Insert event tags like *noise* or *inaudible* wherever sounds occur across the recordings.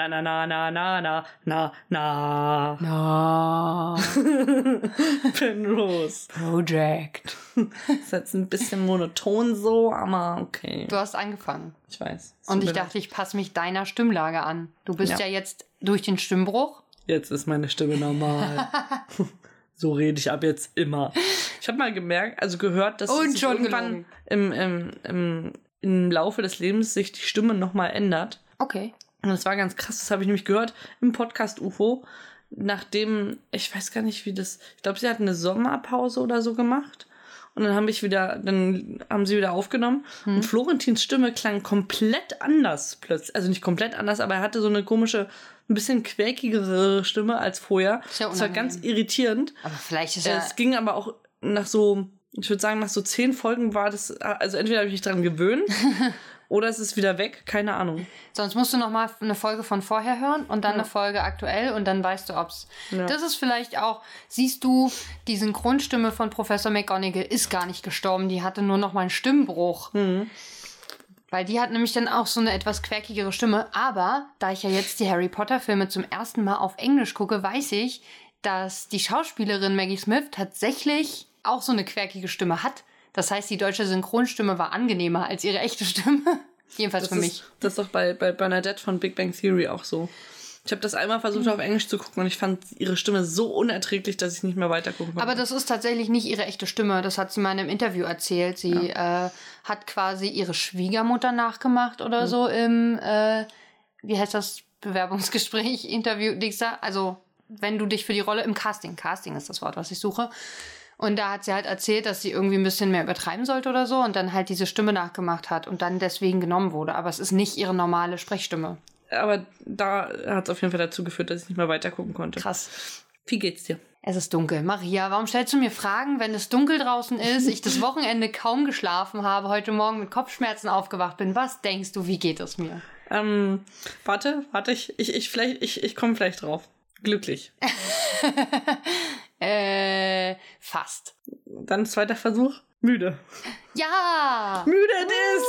Na, na, na, na, na, na, na, na. Na. *laughs* Penrose. Project. *laughs* Ist jetzt ein bisschen monoton so, aber okay. Du hast angefangen. Ich weiß. Und ich dachte, ich passe mich deiner Stimmlage an. Du bist ja, Ja. jetzt durch den Stimmbruch. Jetzt ist meine Stimme normal. *laughs* so rede ich ab jetzt immer. Ich habe mal gemerkt, also gehört, dass Und sich schon irgendwann im, im, im, im Laufe des Lebens sich die Stimme nochmal ändert. Okay. Und das war ganz krass, das habe ich nämlich gehört im Podcast UFO, nachdem, ich weiß gar nicht, wie das, ich glaube, sie hat eine Sommerpause oder so gemacht. Und dann habe ich wieder, dann haben sie wieder aufgenommen. Und Florentins Stimme klang komplett anders plötzlich. Also nicht komplett anders, aber er hatte so eine komische, ein bisschen quäkigere Stimme als vorher. Ja das war ganz irritierend. Aber vielleicht ist ja. Es ging aber auch nach so, ich würde sagen, nach so zehn Folgen war das, also entweder habe ich mich dran gewöhnt *laughs* oder es ist wieder weg, keine Ahnung. Sonst musst du noch mal eine Folge von vorher hören und dann eine Folge aktuell und dann weißt du, ob's. Ja. Das ist vielleicht auch. Siehst du, die Synchronstimme von Professor McGonagall ist gar nicht gestorben. Die hatte nur noch mal einen Stimmbruch. Weil die hat nämlich dann auch so eine etwas quäkigere Stimme. Aber da ich ja jetzt die Harry Potter Filme zum ersten Mal auf Englisch gucke, weiß ich, dass die Schauspielerin Maggie Smith tatsächlich auch so eine quäkige Stimme hat. Das heißt, die deutsche Synchronstimme war angenehmer als ihre echte Stimme. *laughs* Jedenfalls Das für ist, mich. Das ist doch bei, bei Bernadette von Big Bang Theory auch so. Ich habe das einmal versucht auf Englisch zu gucken und ich fand ihre Stimme so unerträglich, dass ich nicht mehr weiter gucken konnte. Aber das ist tatsächlich nicht ihre echte Stimme. Das hat sie mal in einem Interview erzählt. Sie äh, hat quasi ihre Schwiegermutter nachgemacht oder so im, äh, wie heißt das, Bewerbungsgespräch, Interview, da. Also, wenn du dich für die Rolle im Casting, Casting ist das Wort, was ich suche. Und da hat sie halt erzählt, dass sie irgendwie ein bisschen mehr übertreiben sollte oder so und dann halt diese Stimme nachgemacht hat und dann deswegen genommen wurde. Aber es ist nicht ihre normale Sprechstimme. Aber da hat es auf jeden Fall dazu geführt, dass ich nicht mehr weiter gucken konnte. Krass. Wie geht's dir? Es ist dunkel. Maria, warum stellst du mir Fragen, wenn es dunkel draußen ist, ich das Wochenende kaum geschlafen habe, heute Morgen mit Kopfschmerzen aufgewacht bin? Was denkst du, wie geht es mir? Ähm, warte, warte, ich, ich, ich vielleicht, ich, ich komme vielleicht drauf. Glücklich. *laughs* Äh, fast. Dann zweiter Versuch. Müde. Ja! Müde it is!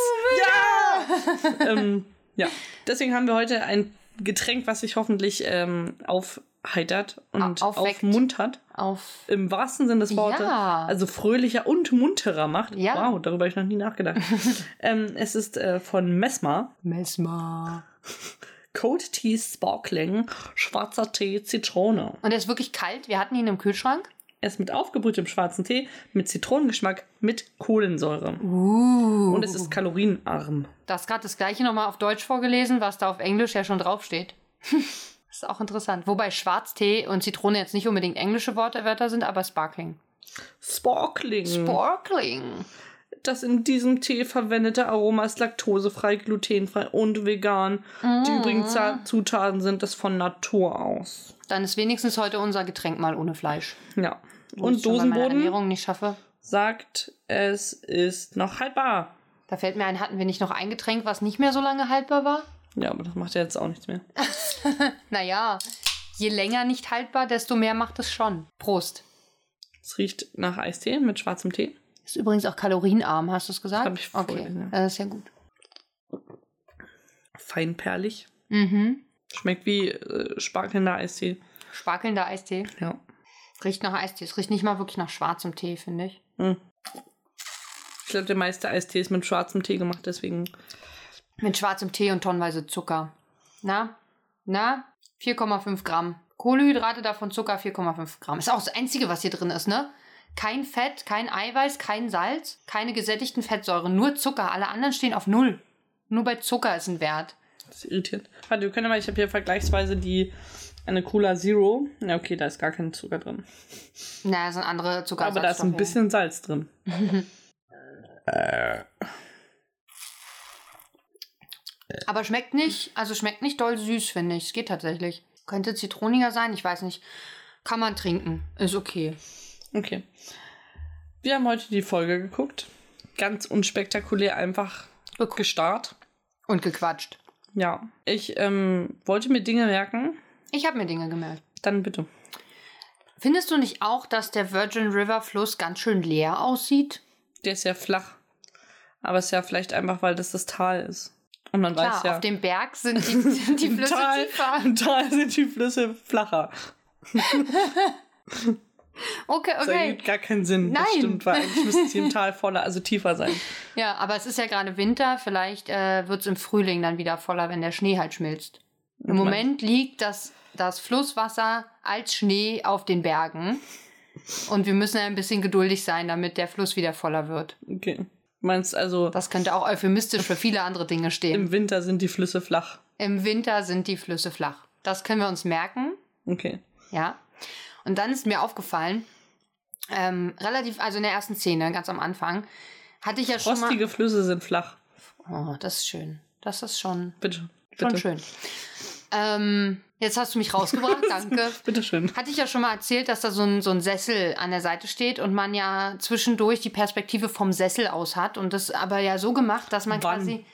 Ja! *laughs* ähm, ja. Deswegen haben wir heute ein Getränk, was sich hoffentlich ähm, aufheitert und Au- aufweckt. aufmuntert. Auf. Im wahrsten Sinne des Wortes. Ja. Also fröhlicher und munterer macht. Ja. Wow, darüber habe ich noch nie nachgedacht. *laughs* ähm, es ist äh, von Mesmer. Mesmer. *laughs* Cold Tea Sparkling, schwarzer Tee, Zitrone. Und er ist wirklich kalt. Wir hatten ihn im Kühlschrank. Er ist mit aufgebrühtem schwarzen Tee, mit Zitronengeschmack, mit Kohlensäure. Uh. Und es ist kalorienarm. Du hast gerade das gleiche nochmal auf Deutsch vorgelesen, was da auf Englisch ja schon draufsteht. *laughs* ist auch interessant. Wobei Schwarztee und Zitrone jetzt nicht unbedingt englische Worte, Wörter sind, aber Sparkling. Sparkling. Sparkling. Das in diesem Tee verwendete Aroma ist laktosefrei, glutenfrei und vegan. Die übrigen Za- Zutaten sind es von Natur aus. Dann ist wenigstens heute unser Getränk mal ohne Fleisch. Ja. Wo Und meiner Dosenboden Ernährung nicht schaffe. sagt, es ist noch haltbar. Da fällt mir ein, hatten wir nicht noch ein Getränk, was nicht mehr so lange haltbar war? Ja, aber das macht ja jetzt auch nichts mehr. *laughs* Naja, je länger nicht haltbar, desto mehr macht es schon. Prost. Es riecht nach Eistee mit schwarzem Tee. Ist übrigens auch kalorienarm, hast du es gesagt? Hab ich Okay, vorgelesen, das ist ja gut. Feinperlig. Mhm. Schmeckt wie äh, spargelnder Eistee. Sparkelnder Eistee. Ja. Riecht nach Eistee. Es riecht nicht mal wirklich nach schwarzem Tee, finde ich. Hm. Ich glaube, der meiste Eistee ist mit schwarzem Tee gemacht, deswegen. Mit schwarzem Tee und tonnenweise Zucker. Na? Na? 4,5 Gramm. Kohlenhydrate, davon Zucker 4,5 Gramm. Ist auch das Einzige, was hier drin ist, ne? Kein Fett, kein Eiweiß, kein Salz, keine gesättigten Fettsäuren, nur Zucker. Alle anderen stehen auf Null. Nur bei Zucker ist ein Wert. Das ist irritierend. Warte, wir können mal, ich habe hier vergleichsweise die eine Cola Zero. Ja, okay, da ist gar kein Zucker drin. Na, sind andere Zucker. Aber da ist ein bisschen Salz drin. *laughs* Aber schmeckt nicht, also schmeckt nicht doll süß, finde ich. Es geht tatsächlich. Könnte zitroniger sein, ich weiß nicht. Kann man trinken. Ist okay. Okay. Wir haben heute die Folge geguckt. Ganz unspektakulär einfach gestarrt. Und gequatscht. Ja. Ich ähm, wollte mir Dinge merken. Ich habe mir Dinge gemerkt. Dann bitte. Findest du nicht auch, dass der Virgin River Fluss ganz schön leer aussieht? Der ist ja flach. Aber es ist ja vielleicht einfach, weil das das Tal ist. Und man Klar, weiß ja, auf dem Berg sind die, sind die *laughs* Flüsse Tal, tiefer. im Tal sind die Flüsse flacher. *laughs* Okay, Das okay. ergibt gar keinen Sinn. Das Nein. stimmt, weil eigentlich müssten sie im *laughs* Tal voller, also tiefer sein. Ja, aber es ist ja gerade Winter. Vielleicht äh, wird es im Frühling dann wieder voller, wenn der Schnee halt schmilzt. Im Moment liegt das, das Flusswasser als Schnee auf den Bergen. Und wir müssen ein bisschen geduldig sein, damit der Fluss wieder voller wird. Okay. Meinst also, Das könnte auch euphemistisch für viele andere Dinge stehen. im Winter sind die Flüsse flach. Im Winter sind die Flüsse flach. Das können wir uns merken. Okay. Ja. Und dann ist mir aufgefallen, ähm, relativ, also in der ersten Szene, ganz am Anfang, hatte ich ja schon Frostige Flüsse sind flach. Oh, das ist schön. Das ist schon, Bitte. schon Bitte. schön. Ähm, jetzt hast du mich rausgebracht, *laughs* danke. Bitte schön. Hatte ich ja schon mal erzählt, dass da so ein, so ein Sessel an der Seite steht und man ja zwischendurch die Perspektive vom Sessel aus hat. Und das aber ja so gemacht, dass man Wann? quasi,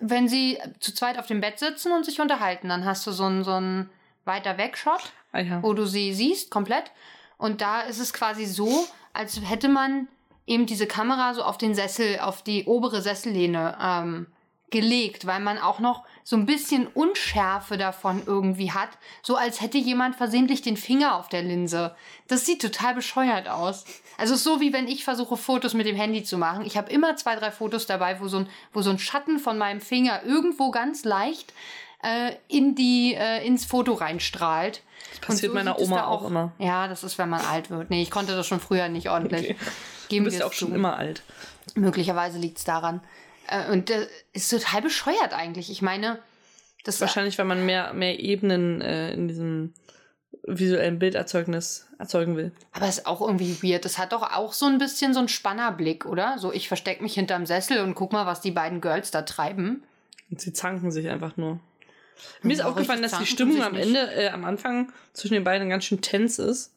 wenn sie zu zweit auf dem Bett sitzen und sich unterhalten, dann hast du so einen, so einen weiter weg Shot Ah ja. wo du sie siehst, komplett. Und da ist es quasi so, als hätte man eben diese Kamera so auf den Sessel, auf die obere Sessellehne ähm, gelegt, weil man auch noch so ein bisschen Unschärfe davon irgendwie hat, so als hätte jemand versehentlich den Finger auf der Linse. Das sieht total bescheuert aus. Also so wie wenn ich versuche Fotos mit dem Handy zu machen. Ich habe immer zwei, drei Fotos dabei, wo so ein, wo so ein Schatten von meinem Finger irgendwo ganz leicht äh, in die, äh, ins Foto reinstrahlt. Das passiert meiner Oma auch immer. Ja, das ist, wenn man alt wird. Nee, ich konnte das schon früher nicht ordentlich. Okay. Geben Du bist ja auch schon zu. immer alt. Möglicherweise liegt es daran. Äh, und das ist total bescheuert eigentlich. Ich meine, das Wahrscheinlich, weil man mehr, mehr Ebenen äh, in diesem visuellen Bilderzeugnis erzeugen will. Aber es ist auch irgendwie weird. Das hat doch auch so ein bisschen so einen Spannerblick, oder? So, ich verstecke mich hinterm Sessel und guck mal, was die beiden Girls da treiben. Und sie zanken sich einfach nur. Mir ist aufgefallen, dass die Stimmung am. Ende, äh, am Anfang zwischen den beiden ganz schön tense ist.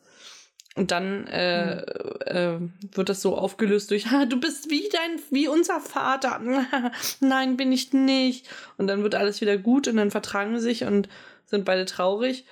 Und dann äh, äh, wird das so aufgelöst durch, ha, du bist wie dein, wie unser Vater. *laughs* Nein, bin ich nicht. Und dann wird alles wieder gut und dann vertragen sie sich und sind beide traurig.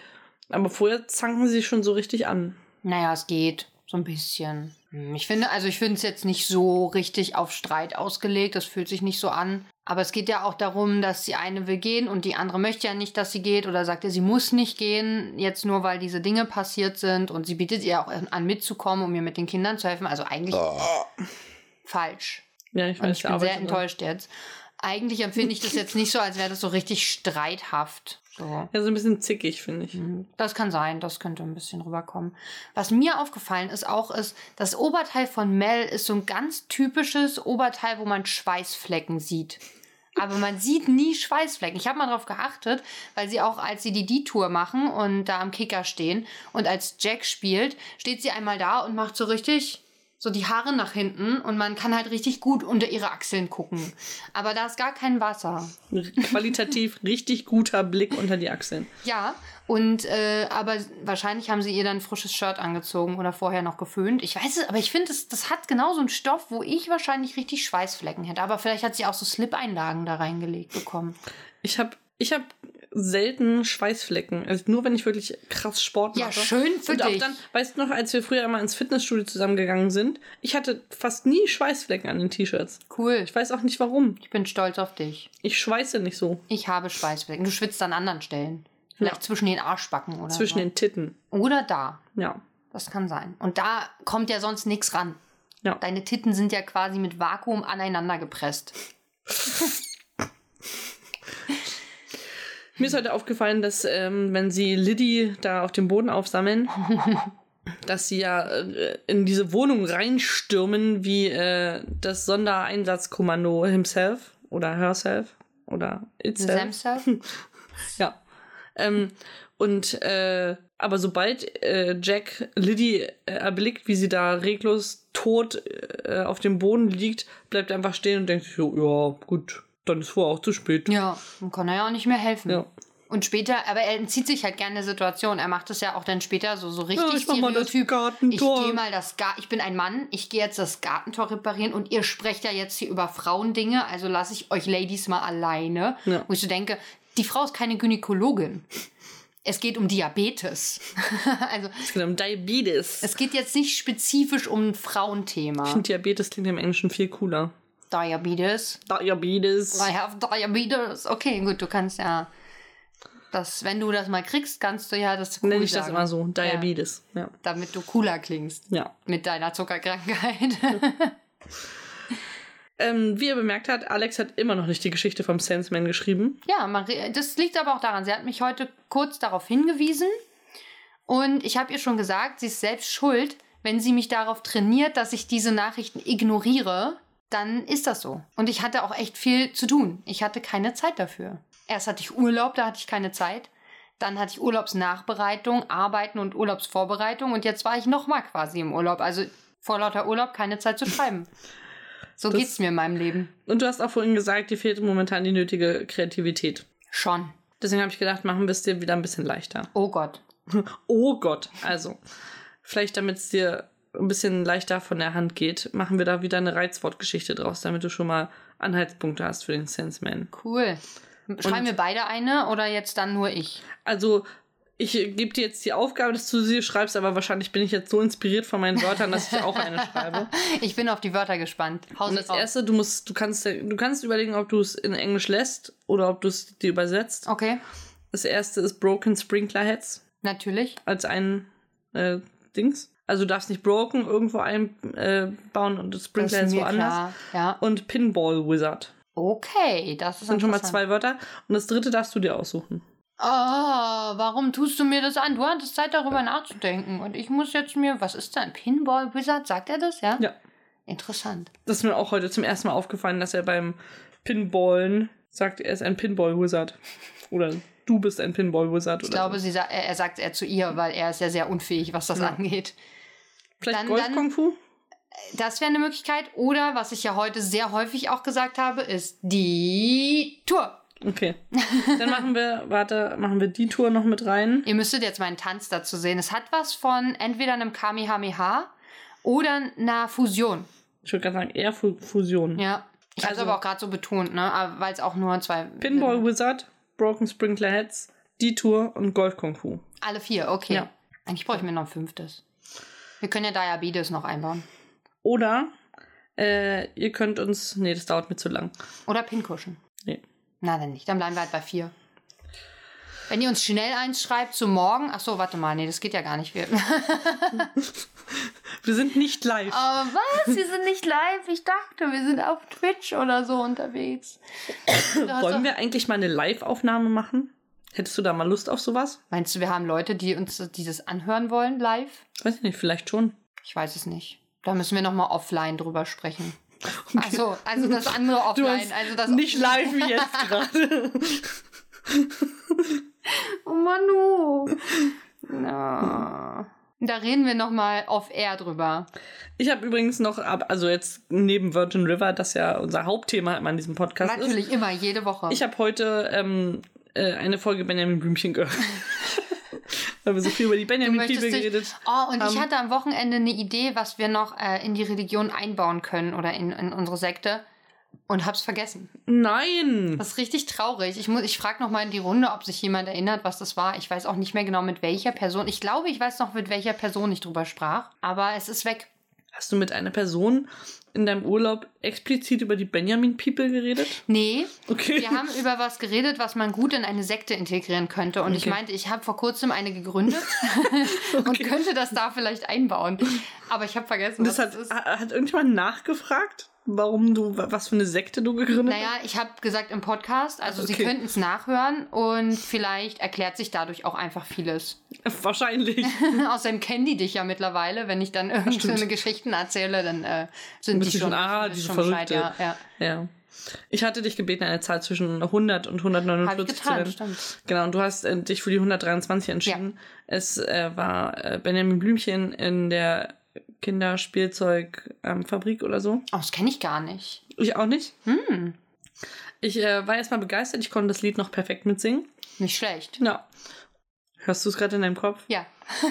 Aber vorher zanken sie sich schon so richtig an. Naja, es geht. So ein bisschen. Hm, Ich finde, also ich finde es jetzt nicht so richtig auf Streit ausgelegt. Das fühlt sich nicht so an. Aber es geht ja auch darum, dass die eine will gehen und die andere möchte ja nicht, dass sie geht oder sagt ja, sie muss nicht gehen, jetzt nur weil diese Dinge passiert sind und sie bietet ihr auch an mitzukommen, um ihr mit den Kindern zu helfen. Also eigentlich falsch. Ja, ich Und weiß, ich der bin sehr enttäuscht jetzt. Eigentlich empfinde ich das jetzt nicht so, als wäre das so richtig streithaft. So. Ja, so ein bisschen zickig, finde ich. Das kann sein, das könnte ein bisschen rüberkommen. Was mir aufgefallen ist auch, ist, das Oberteil von Mel ist so ein ganz typisches Oberteil, wo man Schweißflecken sieht. Aber man sieht nie Schweißflecken. Ich habe mal drauf geachtet, weil sie auch, als sie die D-Tour machen und da am Kicker stehen und als Jack spielt, steht sie einmal da und macht so richtig so die Haare nach hinten und man kann halt richtig gut unter ihre Achseln gucken. Aber da ist gar kein Wasser. Qualitativ *laughs* richtig guter Blick unter die Achseln. Ja, und äh, aber wahrscheinlich haben sie ihr dann ein frisches Shirt angezogen oder vorher noch geföhnt. Ich weiß es, aber ich finde, das, das hat genau so einen Stoff, wo ich wahrscheinlich richtig Schweißflecken hätte. Aber vielleicht hat sie auch so Slip-Einlagen da reingelegt bekommen. Ich habe ich hab selten Schweißflecken. Also nur wenn ich wirklich krass Sport mache. Ja, schön für Und auch dich. dann, weißt du noch, als wir früher immer ins Fitnessstudio zusammengegangen sind, ich hatte fast nie Schweißflecken an den T-Shirts. Cool. Ich weiß auch nicht warum. Ich bin stolz auf dich. Ich schweiße nicht so. Ich habe Schweißflecken. Du schwitzt an anderen Stellen. Vielleicht Ja. zwischen den Arschbacken oder Zwischen so. den Titten. Oder da. Ja. Das kann sein. Und da kommt ja sonst nichts ran. Ja. Deine Titten sind ja quasi mit Vakuum aneinander gepresst. *laughs* Mir ist heute aufgefallen, dass ähm, wenn sie Liddy da auf dem Boden aufsammeln, *laughs* dass sie ja äh, in diese Wohnung reinstürmen wie äh, das Sondereinsatzkommando himself oder herself oder itself. *laughs* Ja. Ähm, und äh, aber sobald äh, Jack Liddy äh, erblickt, wie sie da reglos tot äh, auf dem Boden liegt, bleibt er einfach stehen und denkt sich so, ja, gut, dann ist vorher auch zu spät. Ja, dann kann er ja auch nicht mehr helfen. Ja. Und später, aber er entzieht sich halt gerne der Situation. Er macht es ja auch dann später so, so richtig Ja, ich mach mal das. Gartentor. Ich gehe mal das Gar ich bin ein Mann, ich gehe jetzt das Gartentor reparieren und ihr sprecht ja jetzt hier über Frauendinge, also lasse ich euch Ladies mal alleine. Ja. Wo ich so denke, die Frau ist keine Gynäkologin. Es geht um Diabetes. *laughs* also Es geht um Diabetes. es geht jetzt nicht spezifisch um ein Frauenthema. Ich finde Diabetes klingt im Englischen viel cooler. Diabetes. Diabetes. I have diabetes. Okay, gut, du kannst ja das, wenn du das mal kriegst, kannst du ja das cool Nenne ich sagen. das immer so. Diabetes. Ja. Damit du cooler klingst. ja. Mit deiner Zuckerkrankheit. *laughs* Ähm, wie ihr bemerkt habt, Alex hat immer noch nicht die Geschichte vom Sandman geschrieben. ja, Marie, das liegt aber auch daran, sie hat mich heute kurz darauf hingewiesen. Und ich habe ihr schon gesagt, sie ist selbst schuld. Wenn sie mich darauf trainiert, dass ich diese Nachrichten ignoriere, dann ist das so. Und ich hatte auch echt viel zu tun. Ich hatte keine Zeit dafür. Erst hatte ich Urlaub, da hatte ich keine Zeit. Dann hatte ich Urlaubsnachbereitung, Arbeiten und Urlaubsvorbereitung. Und jetzt war ich nochmal quasi im Urlaub. Also vor lauter Urlaub keine Zeit zu schreiben. *laughs* So Das- geht's mir in meinem Leben. Und du hast auch vorhin gesagt, dir fehlt momentan die nötige Kreativität. Schon. Deswegen habe ich gedacht, machen wir es dir wieder ein bisschen leichter. Oh Gott. *laughs* Oh Gott. Also, vielleicht damit es dir ein bisschen leichter von der Hand geht, machen wir da wieder eine Reizwortgeschichte draus, damit du schon mal Anhaltspunkte hast für den Sensman. Cool. Schreiben wir beide eine oder jetzt dann nur ich? Also, ich gebe dir jetzt die Aufgabe, dass du sie schreibst, aber wahrscheinlich bin ich jetzt so inspiriert von meinen Wörtern, dass ich auch eine schreibe. *laughs* Ich bin auf die Wörter gespannt. Hau Und das erste, du musst, du kannst, du kannst überlegen, ob du es in Englisch lässt oder ob du es dir übersetzt. Okay, Das erste ist Broken Sprinkler Heads natürlich. als ein äh, Dings. Also du darfst nicht Broken irgendwo einbauen äh, bauen und mir woanders. Ja. Und Pinball Wizard. Okay, das Das sind schon mal zwei Wörter. Und das dritte darfst du dir aussuchen. Oh, warum tust du mir das an? Du hattest Zeit darüber nachzudenken und ich muss jetzt mir, was ist denn? Pinball Wizard? Sagt er das, ja? Ja. Interessant. Das ist mir auch heute zum ersten Mal aufgefallen, dass er beim Pinballen sagt, er ist ein Pinball Wizard. Oder du bist ein Pinball Wizard. Ich oder glaube, so. sie sa er, er sagt er zu ihr, weil er ist ja sehr unfähig, was das Ja. angeht. Vielleicht dann- Golf dann- Kung Fu? Das wäre eine Möglichkeit. Oder, was ich ja heute sehr häufig auch gesagt habe, ist die Tour. Okay. *laughs* Dann machen wir, warte, machen wir die Tour noch mit rein. Ihr müsstet jetzt meinen Tanz dazu sehen. Es hat was von entweder einem Kamehameha oder einer Fusion. Ich würde gerade sagen, eher Fu Fusion. Ja. Ich habe es Also- aber auch gerade so betont, ne? Weil es auch nur zwei. Pinball Wizard, Broken Sprinkler Heads, die Tour und Golf Kung Fu. Alle vier, okay. Ja. Eigentlich brauche ich mir noch ein fünftes. Wir können ja Diabetes noch einbauen. Oder äh, ihr könnt uns. Nee, das dauert mir zu lang. Oder Pinkuschen. Nee. Na, dann nicht. Dann bleiben wir halt bei vier. Wenn ihr uns schnell eins schreibt zu morgen. Ach so, warte mal. Nee, das geht ja gar nicht. Wir *laughs* Wir sind nicht live. Aber was? Wir sind nicht live. Ich dachte, wir sind auf Twitch oder so unterwegs. Wollen wir eigentlich mal eine Live-Aufnahme machen? Hättest du da mal Lust auf sowas? Meinst du, wir haben Leute, die uns dieses anhören wollen live? Weiß ich nicht, vielleicht schon. Ich weiß es nicht. Da müssen wir nochmal offline drüber sprechen. *laughs* Also, also das andere offline. Also das nicht *laughs* live wie jetzt gerade. *laughs* Oh Manu. Na. Da reden wir nochmal off-air drüber. Ich habe übrigens noch, ab- also jetzt neben Virgin River, das ja unser Hauptthema immer an diesem Podcast ist. Natürlich immer, jede Woche. Ich habe heute ähm, äh, eine Folge Benjamin Blümchen gehört. *laughs* Weil wir so viel über die Benjamin People dich- geredet Oh, und ich haben. hatte am Wochenende eine Idee, was wir noch äh, in die Religion einbauen können oder in, in unsere Sekte und hab's vergessen. Nein! Das ist richtig traurig. Ich, muss- ich frage noch mal in die Runde, ob sich jemand erinnert, was das war. Ich weiß auch nicht mehr genau, mit welcher Person. Ich glaube, ich weiß noch, mit welcher Person ich drüber sprach. Aber es ist weg. Hast du mit einer Person in deinem Urlaub explizit über die Benjamin People geredet? Nee, Okay. wir haben über was geredet, was man gut in eine Sekte integrieren könnte. Und ich Okay. meinte, ich habe vor kurzem eine gegründet *laughs* und könnte das da vielleicht einbauen. Aber ich habe vergessen, das was hat, ist. ha- hat irgendjemand nachgefragt, warum du, was für eine Sekte du gegründet Naja, ich habe gesagt im Podcast, also Sie Okay. könnten es nachhören und vielleicht erklärt sich dadurch auch einfach vieles. hast? *laughs* Wahrscheinlich. Außerdem kennen die dich ja mittlerweile. Wenn ich dann irgendwie so stimmt. eine Geschichten erzähle, dann äh, sind die schon, ah, diese schon Verrückte. ja, ja. Ja. Ich hatte dich gebeten, eine Zahl zwischen 100 und 149 Habe ich zu getan, nennen. stimmt. Genau, und du hast äh, dich für die 123 entschieden. Es äh, war äh, Benjamin Blümchen in der Kinderspielzeugfabrik oder so. Oh, das kenne ich gar nicht. Ich auch nicht. Hm, Ich äh, war erstmal begeistert. Ich konnte das Lied noch perfekt mitsingen. nicht schlecht. Ja. Hörst du es gerade in deinem Kopf? Ja,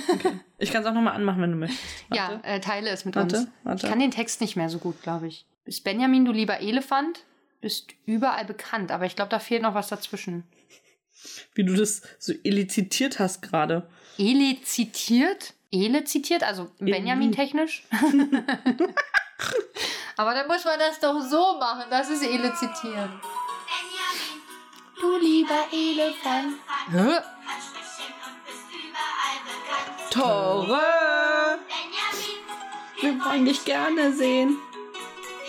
*laughs* Ich kann es auch nochmal anmachen, wenn du möchtest. ja Warte. äh, teile es mit Warte, uns. warte. Ich kann den Text nicht mehr so gut, glaube ich. Bist Benjamin, du lieber Elefant, bist überall bekannt, aber ich glaube, da fehlt noch was dazwischen. Wie du das so elizitiert hast gerade. Ele zitiert? Ele zitiert, also Benjamin technisch? *laughs* Aber dann muss man das doch so machen. Das ist Ele zitieren. Du lieber Elefant. Hä? Tore! Wir wollen dich gerne sehen.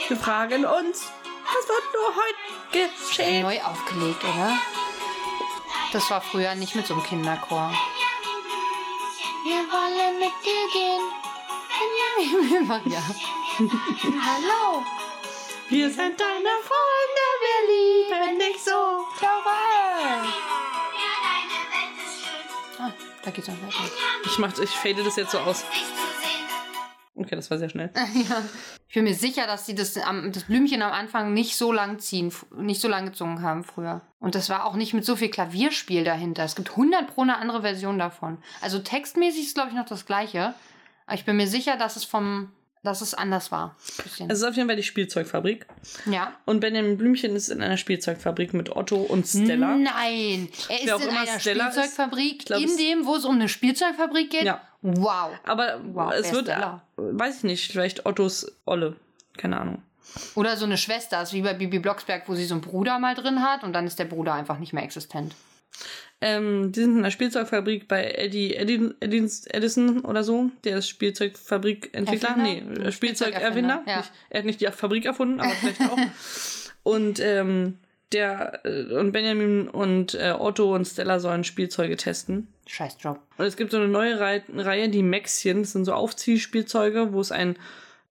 Wir fragen uns, was wird nur heute geschehen? Neu aufgelegt, oder? Das war früher nicht mit so einem Kinderchor. Wir wollen mit dir gehen. Benjamin, ja. Hallo. Wir sind deine Freunde, wir lieben dich so. Tore. Ah, da geht's auch weiter. Ich mach, ich fade das jetzt so aus. Okay, das war sehr schnell. *laughs* Ja. Ich bin mir sicher, dass sie das, das Blümchen am Anfang nicht so lang ziehen, nicht so lang gezogen haben früher. Und das war auch nicht mit so viel Klavierspiel dahinter. Es gibt 100 pro eine andere Version davon. Also textmäßig ist, glaube ich, noch das Gleiche. Aber ich bin mir sicher, dass es vom, dass es anders war. Es ist auf jeden Fall die Spielzeugfabrik. ja. Und Benjamin Blümchen ist in einer Spielzeugfabrik mit Otto und Stella. Nein, er ist in einer Stella ist. Spielzeugfabrik, Ich glaub, in dem, wo es um eine Spielzeugfabrik geht. Ja. Wow. Aber Wow, es wird, Stella? weiß ich nicht, vielleicht Ottos Olle. Keine Ahnung. Oder so eine Schwester, ist wie bei Bibi Blocksberg, wo sie so einen Bruder mal drin hat und dann ist der Bruder einfach nicht mehr existent. Ähm, die sind in einer Spielzeugfabrik bei Eddie Eddin, Eddins, Edison oder so. Der ist Spielzeugfabrikentwickler. Erfinder? Nee, Spielzeugerfinder. Spielzeugerfinder, ja. Er hat nicht die Fabrik erfunden, aber vielleicht auch. *laughs* Und ähm, der äh, und Benjamin und äh, Otto und Stella sollen Spielzeuge testen. Scheiß Job. Und es gibt so eine neue Reihe, Reihe die Maxchen. Das sind so Aufziehspielzeuge, wo es ein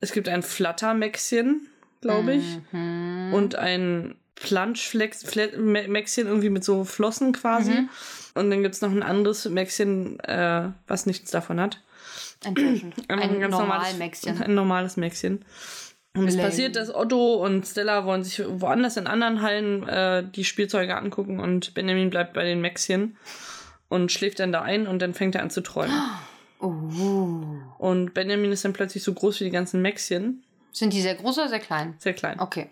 es gibt ein Flatter-Maxchen, glaube ich, Mhm. und ein Planschflex-Maxchen irgendwie mit so Flossen quasi. Mhm. Und dann gibt es noch ein anderes Maxchen, äh, was nichts davon hat. Enttäuschend. Einfach Ein ganz normal Maxchen. *laughs* Ein normales Maxchen. Und es Lame. passiert, dass Otto und Stella wollen sich woanders in anderen Hallen äh, die Spielzeuge angucken und Benjamin bleibt bei den Maxchen und schläft dann da ein und dann fängt er an zu träumen. *gasps* Oh. Und Benjamin ist dann plötzlich so groß wie die ganzen Maxchen, Sind die sehr groß oder sehr klein? sehr klein. Okay.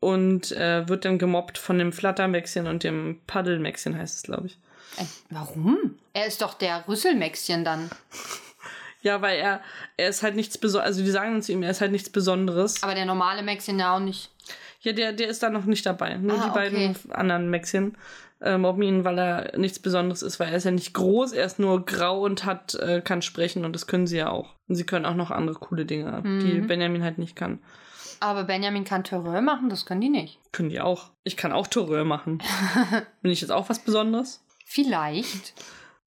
Und äh, wird dann gemobbt von dem Flattermäxchen und dem Paddelmäxchen, heißt es, glaube ich. Äh, warum? Er ist doch der Rüsselmäxchen dann. Ja, weil er, er ist halt nichts Besonderes, also die sagen dann zu ihm, er ist halt nichts Besonderes. Aber der normale Mäxchen ja auch nicht. Ja, der, der ist da noch nicht dabei. Nur Ah, die beiden okay. anderen Maxchen äh, mobben ihn, weil er nichts Besonderes ist, weil er ist ja nicht groß, er ist nur grau und hat, äh, kann sprechen und das können sie ja auch. Und sie können auch noch andere coole Dinge, die Mhm. Benjamin halt nicht kann. Aber Benjamin kann Terreur machen, das können die nicht. Können die auch. Ich kann auch Toureur machen. *laughs* Bin ich jetzt auch was Besonderes? Vielleicht.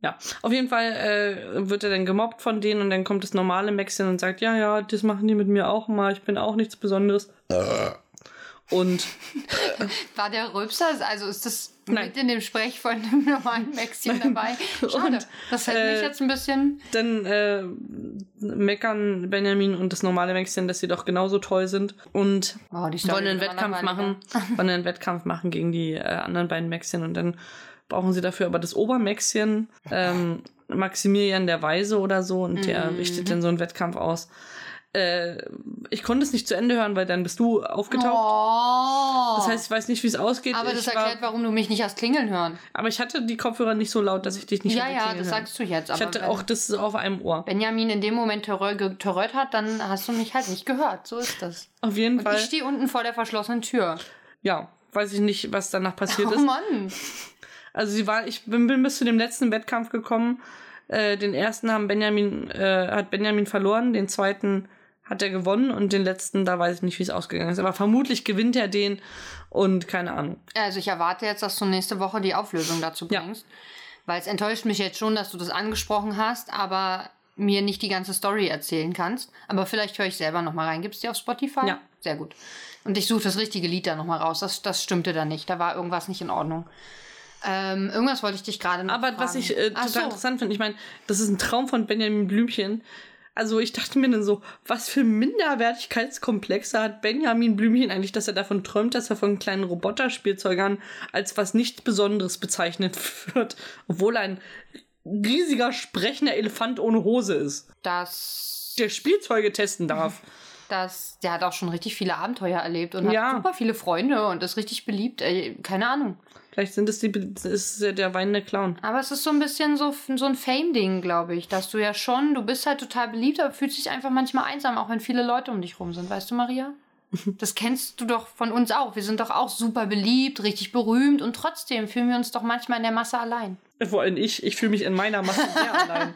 Ja, auf jeden Fall äh, wird er dann gemobbt von denen und dann kommt das normale Maxchen und sagt, ja, ja, das machen die mit mir auch mal, ich bin auch nichts Besonderes. Und *laughs* War der Rülpser, also ist das Nein. mit in dem Sprech von dem normalen Mäxchen dabei? *laughs* Schade. Und, das hätte äh, mich jetzt ein bisschen. dann äh, meckern Benjamin und das normale Maxchen, dass sie doch genauso toll sind und Story wollen einen Wettkampf machen, wollen einen Wettkampf machen gegen die äh, anderen beiden Maxchen und dann brauchen sie dafür aber das Obermäxchen, ähm, Maximilian der Weise oder so und der Mhm. richtet dann so einen Wettkampf aus. Äh, ich konnte es nicht zu Ende hören, weil dann bist du aufgetaucht. Oh. Das heißt, ich weiß nicht, wie es ausgeht. aber ich das erklärt, war, warum du mich nicht hast klingeln hören. aber ich hatte die Kopfhörer nicht so laut, dass ich dich nicht ja, ja, das hören. sagst du jetzt. Ich hatte auch das auf einem Ohr. Benjamin in dem Moment geterrört hat, dann hast du mich halt nicht gehört. So ist das. Auf jeden Und Fall. ich stehe unten vor der verschlossenen Tür. Ja, weiß ich nicht, was danach passiert Oh ist. Mann. Also sie war, ich bin, bin bis zu dem letzten Wettkampf gekommen. Äh, den ersten haben Benjamin, äh, hat Benjamin verloren, den zweiten hat er gewonnen und den letzten, da weiß ich nicht, wie es ausgegangen ist. Aber vermutlich gewinnt er den und keine Ahnung. Also ich erwarte jetzt, dass du nächste Woche die Auflösung dazu Ja. bringst. Weil es enttäuscht mich jetzt schon, dass du das angesprochen hast, aber mir nicht die ganze Story erzählen kannst. Aber vielleicht höre ich selber nochmal rein. Gibt's die auf Spotify? Ja. Sehr gut. Und ich suche das richtige Lied da nochmal raus. Das, das stimmte da nicht. Da war irgendwas nicht in Ordnung. Ähm, irgendwas wollte ich dich gerade noch Aber fragen. was ich äh, total so. interessant finde, ich meine, das ist ein Traum von Benjamin Blümchen. Also ich dachte mir dann so, was für Minderwertigkeitskomplexe hat Benjamin Blümchen eigentlich, dass er davon träumt, dass er von kleinen Roboterspielzeugern als was nicht Besonderes bezeichnet *laughs* wird, obwohl er ein riesiger sprechender Elefant ohne Hose ist, Das, der Spielzeuge testen darf. *laughs* das, der hat auch schon richtig viele Abenteuer erlebt und Ja. hat super viele Freunde und ist richtig beliebt. Ey, keine Ahnung. Vielleicht sind es die, ist der weinende Clown. Aber es ist so ein bisschen so, so ein Fame-Ding, glaube ich, dass du ja schon, du bist halt total beliebt, aber fühlst dich einfach manchmal einsam, auch wenn viele Leute um dich rum sind. Weißt du, Maria? *laughs* Das kennst du doch von uns auch. Wir sind doch auch super beliebt, richtig berühmt und trotzdem fühlen wir uns doch manchmal in der Masse allein. Vor allem ich, ich fühle mich in meiner Masse sehr *laughs* allein.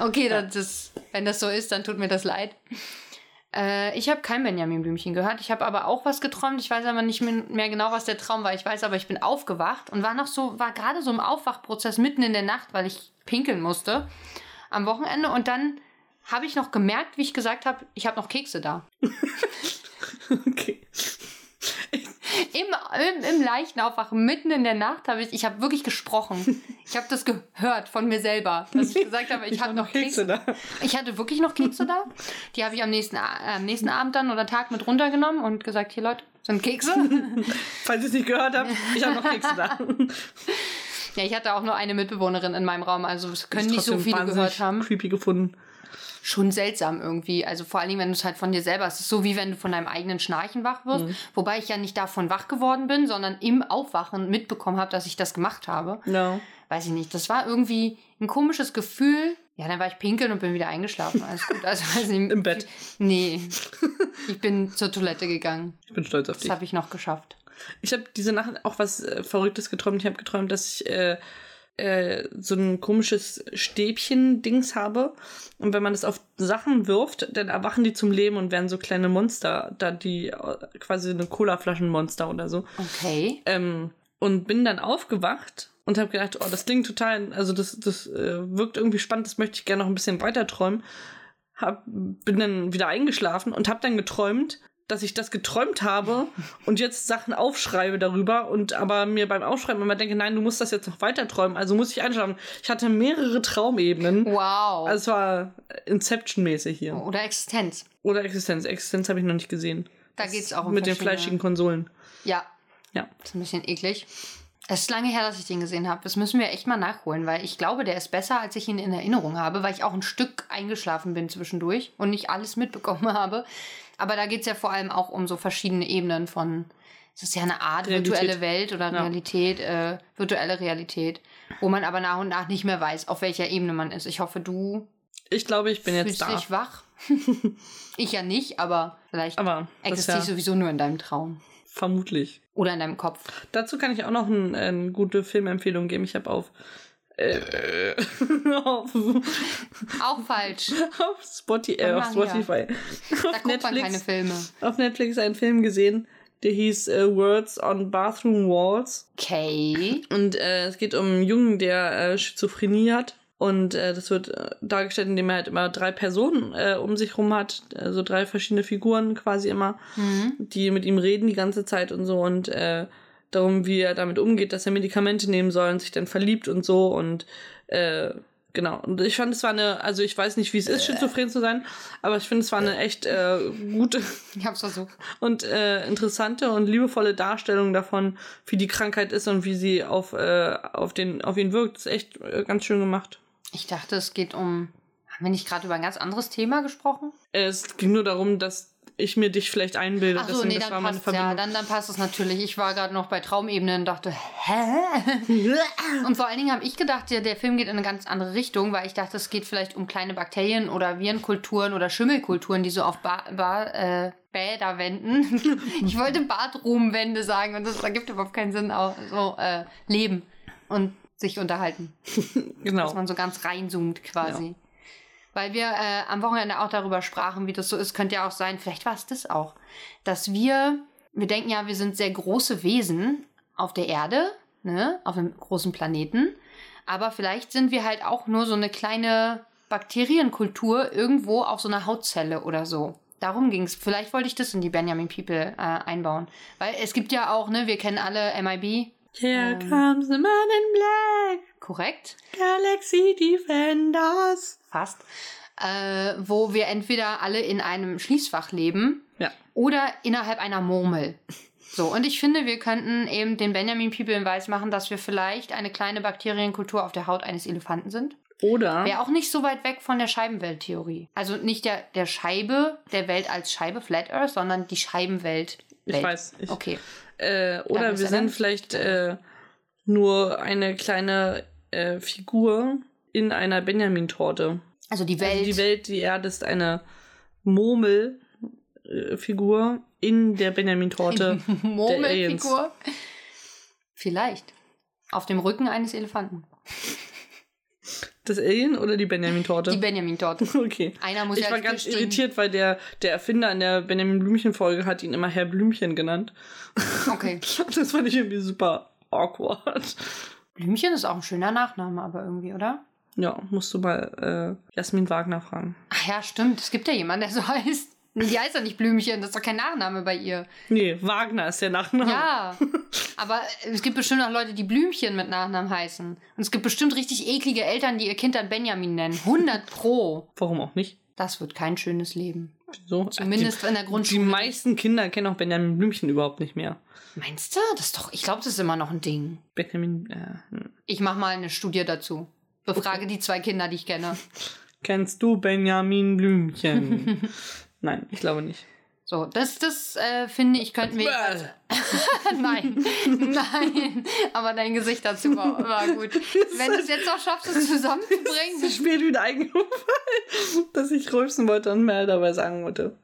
Okay, das ist, wenn das so ist, dann tut mir das leid. Äh, ich habe kein Benjamin Blümchen gehört. Ich habe aber auch was geträumt. Ich weiß aber nicht mehr genau, was der Traum war. Ich weiß aber, ich bin aufgewacht und war noch so, war gerade so im Aufwachprozess mitten in der Nacht, weil ich pinkeln musste am Wochenende. Und dann habe ich noch gemerkt, wie ich gesagt habe, ich habe noch Kekse da. *laughs* okay. Im, im, im leichten Aufwachen, mitten in der Nacht, habe ich, ich habe wirklich gesprochen. Ich habe das gehört von mir selber, dass ich gesagt habe, ich, ich habe noch Kekse. Kekse. da. Ich hatte wirklich noch Kekse da. Die habe ich am nächsten, äh, am nächsten Abend dann oder Tag mit runtergenommen und gesagt, hier Leute, sind Kekse. *laughs* Falls ihr es nicht gehört habt, ich habe noch Kekse da. Ja, ich hatte auch nur eine Mitbewohnerin in meinem Raum, also es können nicht so viele gehört haben. Creepy gefunden schon seltsam irgendwie. Also vor allem, wenn du es halt von dir selber, es ist so wie wenn du von deinem eigenen Schnarchen wach wirst. Mhm. Wobei ich ja nicht davon wach geworden bin, sondern im Aufwachen mitbekommen habe, dass ich das gemacht habe. No. Weiß ich nicht. Das war irgendwie ein komisches Gefühl. Ja, dann war ich pinkeln und bin wieder eingeschlafen. Alles gut. Also, *laughs* weiß nicht, Im Bett? Nee. *laughs* Ich bin zur Toilette gegangen. Ich bin stolz auf dich. Das habe ich noch geschafft. Ich habe diese Nacht auch was äh, Verrücktes geträumt. Ich habe geträumt, dass ich äh, äh, so ein komisches Stäbchen-Dings habe. Und wenn man das auf Sachen wirft, dann erwachen die zum Leben und werden so kleine Monster, da die äh, quasi eine Cola-Flaschenmonster oder so. Okay. Ähm, und bin dann aufgewacht und habe gedacht, oh, das klingt total, also das, das äh, wirkt irgendwie spannend, das möchte ich gerne noch ein bisschen weiter träumen. Hab, bin dann wieder eingeschlafen und habe dann geträumt, dass ich das geträumt habe und jetzt Sachen aufschreibe darüber und aber mir beim Aufschreiben immer denke, nein, du musst das jetzt noch weiter träumen, also muss ich einschlafen. Ich hatte mehrere Traumebenen. Wow. Also es war Inception-mäßig hier. Oder Existenz. Oder Existenz. Existenz habe ich noch nicht gesehen. Da geht es auch um Mit den fleischigen Konsolen. Ja. Ja. Das ist ein bisschen eklig. Es ist lange her, dass ich den gesehen habe. Das müssen wir echt mal nachholen, weil ich glaube, der ist besser, als ich ihn in Erinnerung habe, weil ich auch ein Stück eingeschlafen bin zwischendurch und nicht alles mitbekommen *laughs* habe. Aber da geht es ja vor allem auch um so verschiedene Ebenen von, es ist ja eine Art Realität. virtuelle Welt oder Realität, ja. äh, virtuelle Realität, wo man aber nach und nach nicht mehr weiß, auf welcher Ebene man ist. Ich hoffe, du. Ich glaube, ich bin jetzt da. dich wach. *laughs* ich ja nicht, aber vielleicht aber existiere ich sowieso nur in deinem Traum. Vermutlich. Oder in deinem Kopf. Dazu kann ich auch noch ein, eine gute Filmempfehlung geben. Ich habe auf äh, auf, auch falsch. Auf, Spotify, äh, auf Spotify. Da auf Netflix, man keine Filme. Auf Netflix einen Film gesehen, der hieß äh, Words on Bathroom Walls. Okay. Und äh, es geht um einen Jungen, der äh, Schizophrenie hat. Und äh, das wird dargestellt, indem er halt immer drei Personen um sich rum hat, also drei verschiedene Figuren quasi immer, mhm. die mit ihm reden die ganze Zeit und so. Und darum, wie er damit umgeht, dass er Medikamente nehmen soll und sich dann verliebt und so und äh, genau. Und ich fand, es war eine, also ich weiß nicht, wie es ist, schizophren zu sein, aber ich finde, es war eine echt äh, gute ich hab's versucht. und äh, interessante und liebevolle Darstellung davon, wie die Krankheit ist und wie sie auf, äh, auf, den, auf ihn wirkt. Das ist echt äh, ganz schön gemacht. Ich dachte, es geht um. Haben wir nicht gerade über ein ganz anderes Thema gesprochen? Es ging nur darum, dass ich mir dich vielleicht einbilde. Ach so, nee, dann passt ja, dann, dann passt es natürlich. Ich war gerade noch bei Traumebene und dachte, hä? *laughs* und vor allen Dingen habe ich gedacht, der, der Film geht in eine ganz andere Richtung, weil ich dachte, es geht vielleicht um kleine Bakterien oder Virenkulturen oder Schimmelkulturen, die so auf ba ba äh, Bäder wenden. *laughs* ich wollte Badruhmwände sagen und das ergibt überhaupt keinen Sinn. Auch so äh, leben und sich unterhalten. *laughs* genau. Dass man so ganz reinzoomt quasi. Ja weil wir äh, am Wochenende auch darüber sprachen, wie das so ist. Könnte ja auch sein, vielleicht war es das auch, dass wir, wir denken ja, wir sind sehr große Wesen auf der Erde, ne, auf einem großen Planeten, aber vielleicht sind wir halt auch nur so eine kleine Bakterienkultur irgendwo auf so einer Hautzelle oder so. Darum ging es. Vielleicht wollte ich das in die Benjamin People äh, einbauen. Weil es gibt ja auch, ne, wir kennen alle MIB. Here ähm, comes the man in black. Korrekt. Galaxy Defenders. Fast. Äh, wo wir entweder alle in einem Schließfach leben ja. oder innerhalb einer Murmel. So, und ich finde, wir könnten eben den Benjamin People Weiß machen, dass wir vielleicht eine kleine Bakterienkultur auf der Haut eines Elefanten sind. Oder. Wäre auch nicht so weit weg von der Scheibenwelttheorie. Also nicht der, der Scheibe, der Welt als Scheibe, Flat Earth, sondern die Scheibenwelt Ich Welt. weiß. Ich, Okay. Äh, oder wir er dann? sind vielleicht äh, nur eine kleine äh, Figur in einer Benjamin-Torte. Also die Welt. Also die Welt, die Erde ist eine Murmelfigur in der Benjamin-Torte. *laughs* Murmelfigur. Vielleicht. Auf dem Rücken eines Elefanten. Das Alien oder die Benjamin-Torte? Die Benjamin-Torte. *laughs* Okay. Einer muss Ich ja war ganz bestimmen. irritiert, weil der, der Erfinder in der Benjamin Blümchen-Folge hat ihn immer Herr Blümchen genannt. Okay. *laughs* Das fand ich irgendwie super awkward. Blümchen ist auch ein schöner Nachname, aber irgendwie, oder? Ja, musst du mal äh, Jasmin Wagner fragen. Ach ja, stimmt. Es gibt ja jemanden, der so *laughs* heißt. Die heißt ja nicht Blümchen, das ist doch kein Nachname bei ihr. Nee, Wagner ist der Nachname. Ja, aber es gibt bestimmt auch Leute, die Blümchen mit Nachnamen heißen. Und es gibt bestimmt richtig eklige Eltern, die ihr Kind dann Benjamin nennen. 100 pro. Warum auch nicht? Das wird kein schönes Leben. So, Zumindest in der die, die Grundschule. meisten Kinder kennen auch Benjamin Blümchen überhaupt nicht mehr. Meinst du? Das ist doch, ich glaube, das ist immer noch ein Ding. Benjamin, äh. Ich mache mal eine Studie dazu. Befrage die zwei Kinder, die ich kenne. *laughs* kennst du Benjamin Blümchen? *laughs* Nein, ich glaube nicht. So, das, das äh, finde ich, könnten wir. *laughs* nein, nein. Aber dein Gesicht dazu war, war gut. Wenn du es jetzt noch schaffst, es zusammenzubringen. ist mir wieder eingefallen, dass ich rülpsen wollte und mehr dabei sagen wollte.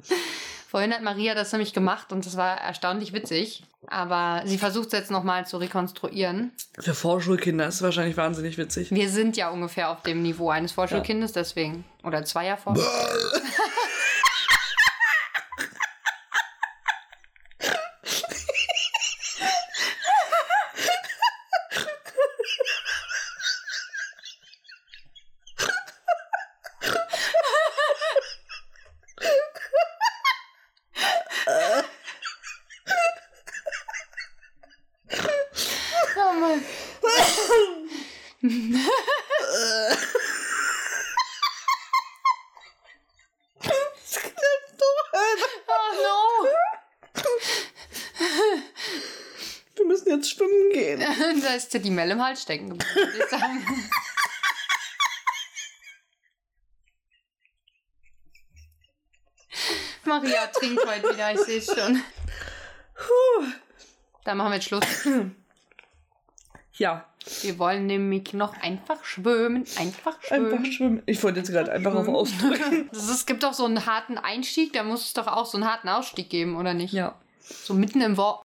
Vorhin hat Maria das nämlich gemacht und das war erstaunlich witzig. Aber sie versucht es jetzt nochmal zu rekonstruieren. Für Vorschulkinder ist es wahrscheinlich wahnsinnig witzig. Wir sind ja ungefähr auf dem Niveau eines Vorschulkindes, deswegen. Oder zweier Vorschul. *laughs* Oh Mann. Oh Wir müssen jetzt schwimmen gehen. no. Da ist ja die Mel im Hals stecken geblieben. *laughs* Maria trinkt heute wieder, ich sehe es schon. Dann machen wir jetzt Schluss. Ja, Wir wollen nämlich noch einfach schwimmen. Einfach schwimmen. einfach schwimmen. Ich wollte jetzt gerade einfach auf ausdrücken. Ist, es gibt doch so einen harten Einstieg, da muss es doch auch so einen harten Ausstieg geben, oder nicht? Ja. So mitten im Wort.